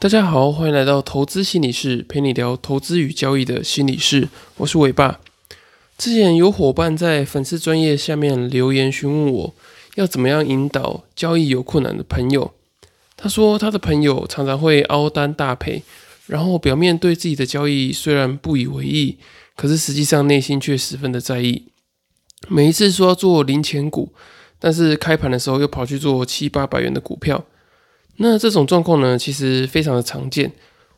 大家好，欢迎来到投资心理室，陪你聊投资与交易的心理室。我是伟爸。之前有伙伴在粉丝专业下面留言询问我，要怎么样引导交易有困难的朋友。他说他的朋友常常会凹单大赔，然后表面对自己的交易虽然不以为意，可是实际上内心却十分的在意。每一次说要做零钱股，但是开盘的时候又跑去做七八百元的股票。那这种状况呢，其实非常的常见。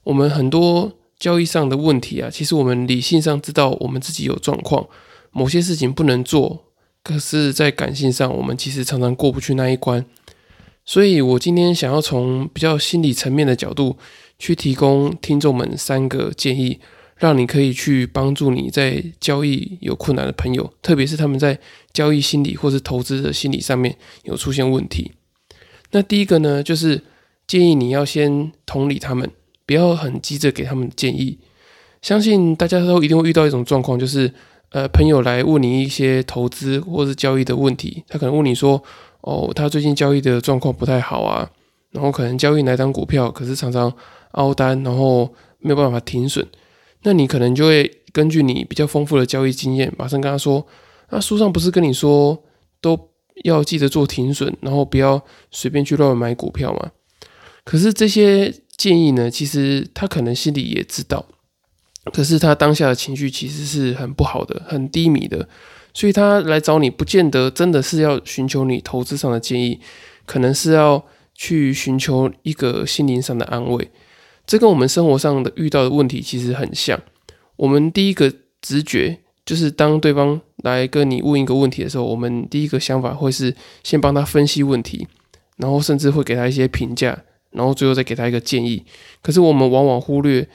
我们很多交易上的问题啊，其实我们理性上知道我们自己有状况，某些事情不能做，可是，在感性上，我们其实常常过不去那一关。所以我今天想要从比较心理层面的角度，去提供听众们三个建议，让你可以去帮助你在交易有困难的朋友，特别是他们在交易心理或是投资的心理上面有出现问题。那第一个呢，就是建议你要先同理他们，不要很急着给他们建议。相信大家都一定会遇到一种状况，就是呃，朋友来问你一些投资或是交易的问题，他可能问你说，哦，他最近交易的状况不太好啊，然后可能交易哪张股票，可是常常凹单，然后没有办法停损。那你可能就会根据你比较丰富的交易经验，马上跟他说，那书上不是跟你说都。要记得做停损，然后不要随便去乱买股票嘛。可是这些建议呢，其实他可能心里也知道，可是他当下的情绪其实是很不好的，很低迷的，所以他来找你，不见得真的是要寻求你投资上的建议，可能是要去寻求一个心灵上的安慰。这跟我们生活上的遇到的问题其实很像。我们第一个直觉就是当对方。来跟你问一个问题的时候，我们第一个想法会是先帮他分析问题，然后甚至会给他一些评价，然后最后再给他一个建议。可是我们往往忽略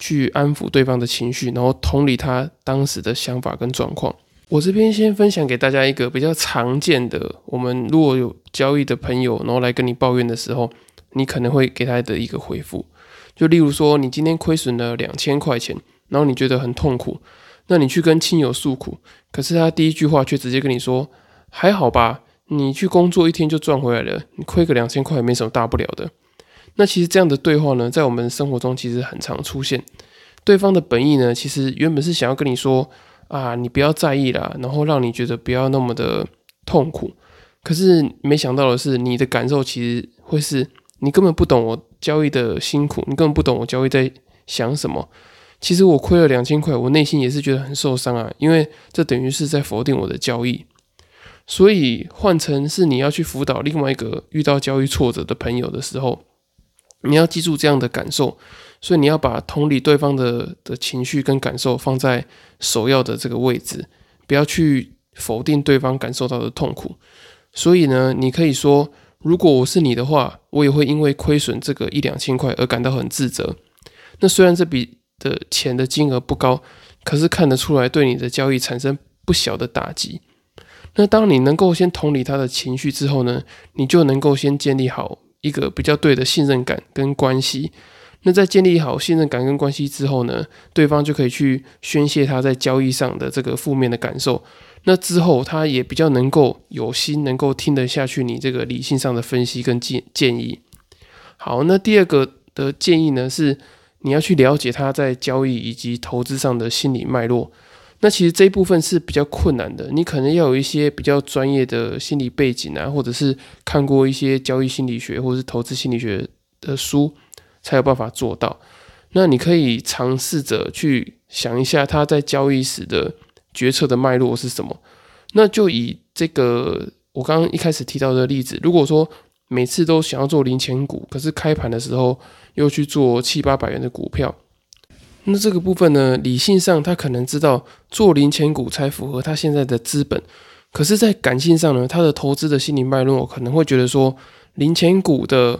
去安抚对方的情绪，然后同理他当时的想法跟状况。我这边先分享给大家一个比较常见的，我们如果有交易的朋友，然后来跟你抱怨的时候，你可能会给他的一个回复，就例如说你今天亏损了两千块钱，然后你觉得很痛苦。那你去跟亲友诉苦，可是他第一句话却直接跟你说：“还好吧，你去工作一天就赚回来了，你亏个两千块也没什么大不了的。”那其实这样的对话呢，在我们生活中其实很常出现。对方的本意呢，其实原本是想要跟你说：“啊，你不要在意啦，然后让你觉得不要那么的痛苦。”可是没想到的是，你的感受其实会是你根本不懂我交易的辛苦，你根本不懂我交易在想什么。其实我亏了两千块，我内心也是觉得很受伤啊，因为这等于是在否定我的交易。所以换成是你要去辅导另外一个遇到交易挫折的朋友的时候，你要记住这样的感受，所以你要把同理对方的的情绪跟感受放在首要的这个位置，不要去否定对方感受到的痛苦。所以呢，你可以说，如果我是你的话，我也会因为亏损这个一两千块而感到很自责。那虽然这笔的钱的金额不高，可是看得出来对你的交易产生不小的打击。那当你能够先同理他的情绪之后呢，你就能够先建立好一个比较对的信任感跟关系。那在建立好信任感跟关系之后呢，对方就可以去宣泄他在交易上的这个负面的感受。那之后他也比较能够有心，能够听得下去你这个理性上的分析跟建建议。好，那第二个的建议呢是。你要去了解他在交易以及投资上的心理脉络，那其实这一部分是比较困难的。你可能要有一些比较专业的心理背景啊，或者是看过一些交易心理学或者是投资心理学的书，才有办法做到。那你可以尝试着去想一下他在交易时的决策的脉络是什么。那就以这个我刚刚一开始提到的例子，如果说每次都想要做零钱股，可是开盘的时候。又去做七八百元的股票，那这个部分呢？理性上他可能知道做零钱股才符合他现在的资本，可是，在感性上呢，他的投资的心理脉络可能会觉得说，零钱股的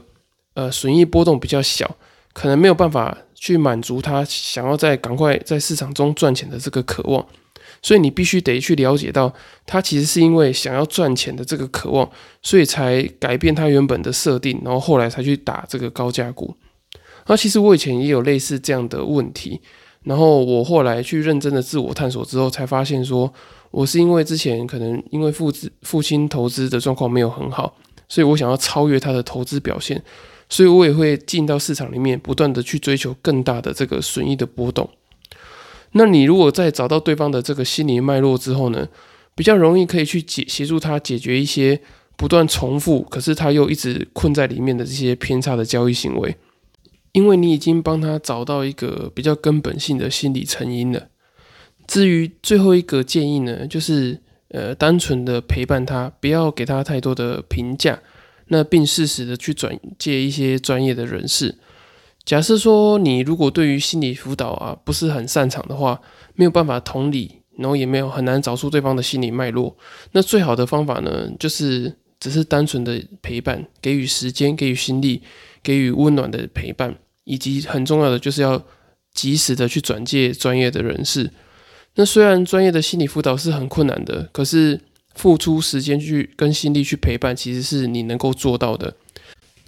呃损益波动比较小，可能没有办法去满足他想要在赶快在市场中赚钱的这个渴望，所以你必须得去了解到，他其实是因为想要赚钱的这个渴望，所以才改变他原本的设定，然后后来才去打这个高价股。那其实我以前也有类似这样的问题，然后我后来去认真的自我探索之后，才发现说，我是因为之前可能因为父子父亲投资的状况没有很好，所以我想要超越他的投资表现，所以我也会进到市场里面，不断的去追求更大的这个损益的波动。那你如果在找到对方的这个心理脉络之后呢，比较容易可以去解协助他解决一些不断重复，可是他又一直困在里面的这些偏差的交易行为，因为你已经帮他找到一个比较根本性的心理成因了。至于最后一个建议呢，就是呃，单纯的陪伴他，不要给他太多的评价，那并适时的去转介一些专业的人士。假设说你如果对于心理辅导啊不是很擅长的话，没有办法同理，然后也没有很难找出对方的心理脉络，那最好的方法呢，就是只是单纯的陪伴，给予时间，给予心力，给予温暖的陪伴，以及很重要的就是要及时的去转介专业的人士。那虽然专业的心理辅导是很困难的，可是付出时间去跟心力去陪伴，其实是你能够做到的。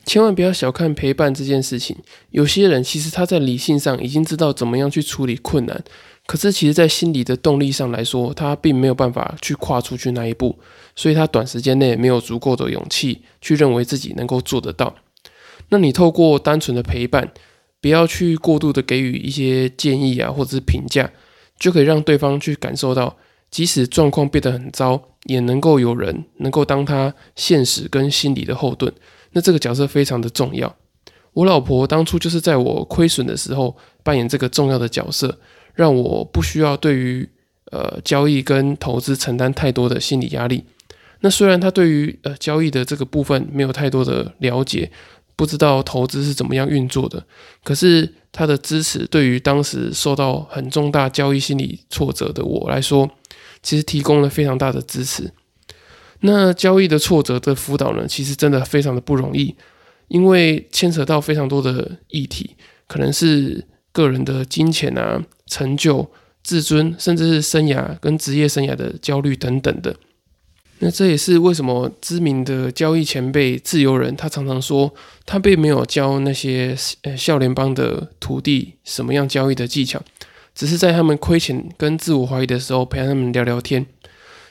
千万不要小看陪伴这件事情。有些人其实他在理性上已经知道怎么样去处理困难，可是其实在心理的动力上来说，他并没有办法去跨出去那一步，所以他短时间内没有足够的勇气去认为自己能够做得到。那你透过单纯的陪伴，不要去过度的给予一些建议啊，或者是评价，就可以让对方去感受到，即使状况变得很糟，也能够有人能够当他现实跟心理的后盾。那这个角色非常的重要。我老婆当初就是在我亏损的时候扮演这个重要的角色，让我不需要对于呃交易跟投资承担太多的心理压力。那虽然她对于呃交易的这个部分没有太多的了解，不知道投资是怎么样运作的，可是她的支持对于当时受到很重大交易心理挫折的我来说，其实提供了非常大的支持。那交易的挫折的辅导呢，其实真的非常的不容易，因为牵扯到非常多的议题，可能是个人的金钱啊、成就、自尊，甚至是生涯跟职业生涯的焦虑等等的。那这也是为什么知名的交易前辈自由人，他常常说，他并没有教那些呃笑联邦的徒弟什么样交易的技巧，只是在他们亏钱跟自我怀疑的时候，陪他们聊聊天。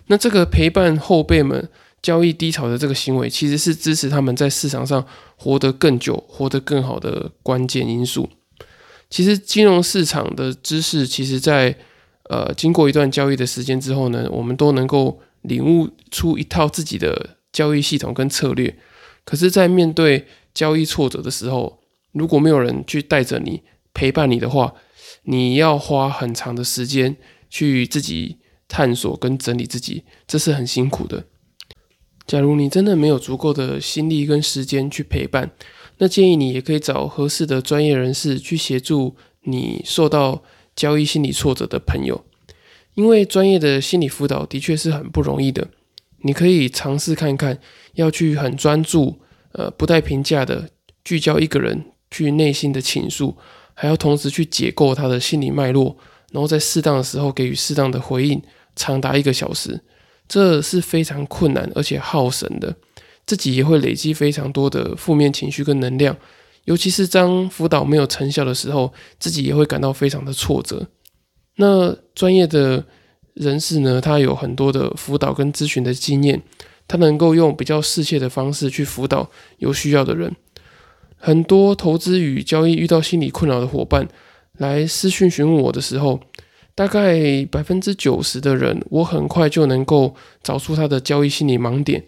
那这个陪伴后辈们交易低潮的这个行为，其实是支持他们在市场上活得更久、活得更好的关键因素。其实金融市场的知识，其实在呃经过一段交易的时间之后呢，我们都能够领悟出一套自己的交易系统跟策略。可是，在面对交易挫折的时候，如果没有人去带着你陪伴你的话，你要花很长的时间去自己。探索跟整理自己，这是很辛苦的。假如你真的没有足够的心力跟时间去陪伴，那建议你也可以找合适的专业人士去协助你受到交易心理挫折的朋友，因为专业的心理辅导的确是很不容易的。你可以尝试看看，要去很专注，呃，不带评价的聚焦一个人去内心的倾诉，还要同时去解构他的心理脉络，然后在适当的时候给予适当的回应。长达一个小时，这是非常困难而且耗神的，自己也会累积非常多的负面情绪跟能量。尤其是当辅导没有成效的时候，自己也会感到非常的挫折。那专业的人士呢，他有很多的辅导跟咨询的经验，他能够用比较适切的方式去辅导有需要的人。很多投资与交易遇到心理困扰的伙伴来私讯询问我的时候。大概百分之九十的人，我很快就能够找出他的交易心理盲点，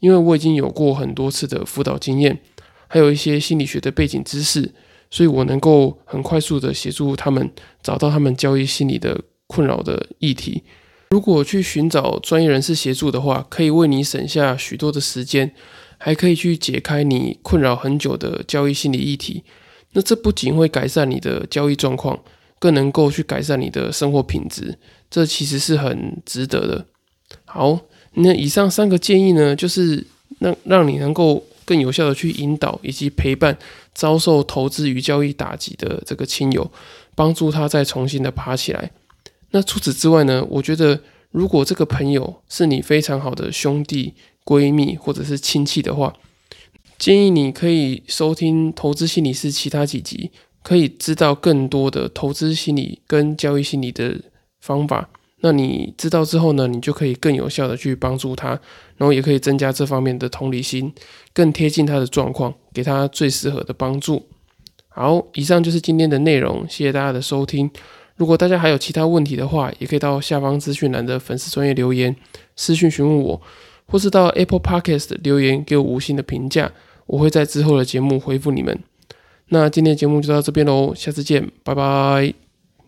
因为我已经有过很多次的辅导经验，还有一些心理学的背景知识，所以我能够很快速的协助他们找到他们交易心理的困扰的议题。如果去寻找专业人士协助的话，可以为你省下许多的时间，还可以去解开你困扰很久的交易心理议题。那这不仅会改善你的交易状况。更能够去改善你的生活品质，这其实是很值得的。好，那以上三个建议呢，就是让让你能够更有效的去引导以及陪伴遭受投资与交易打击的这个亲友，帮助他再重新的爬起来。那除此之外呢，我觉得如果这个朋友是你非常好的兄弟、闺蜜或者是亲戚的话，建议你可以收听《投资心理师》其他几集。可以知道更多的投资心理跟交易心理的方法，那你知道之后呢，你就可以更有效的去帮助他，然后也可以增加这方面的同理心，更贴近他的状况，给他最适合的帮助。好，以上就是今天的内容，谢谢大家的收听。如果大家还有其他问题的话，也可以到下方资讯栏的粉丝专业留言私讯询问我，或是到 Apple Podcast 留言给我五星的评价，我会在之后的节目回复你们。那今天节目就到这边喽，下次见，拜拜。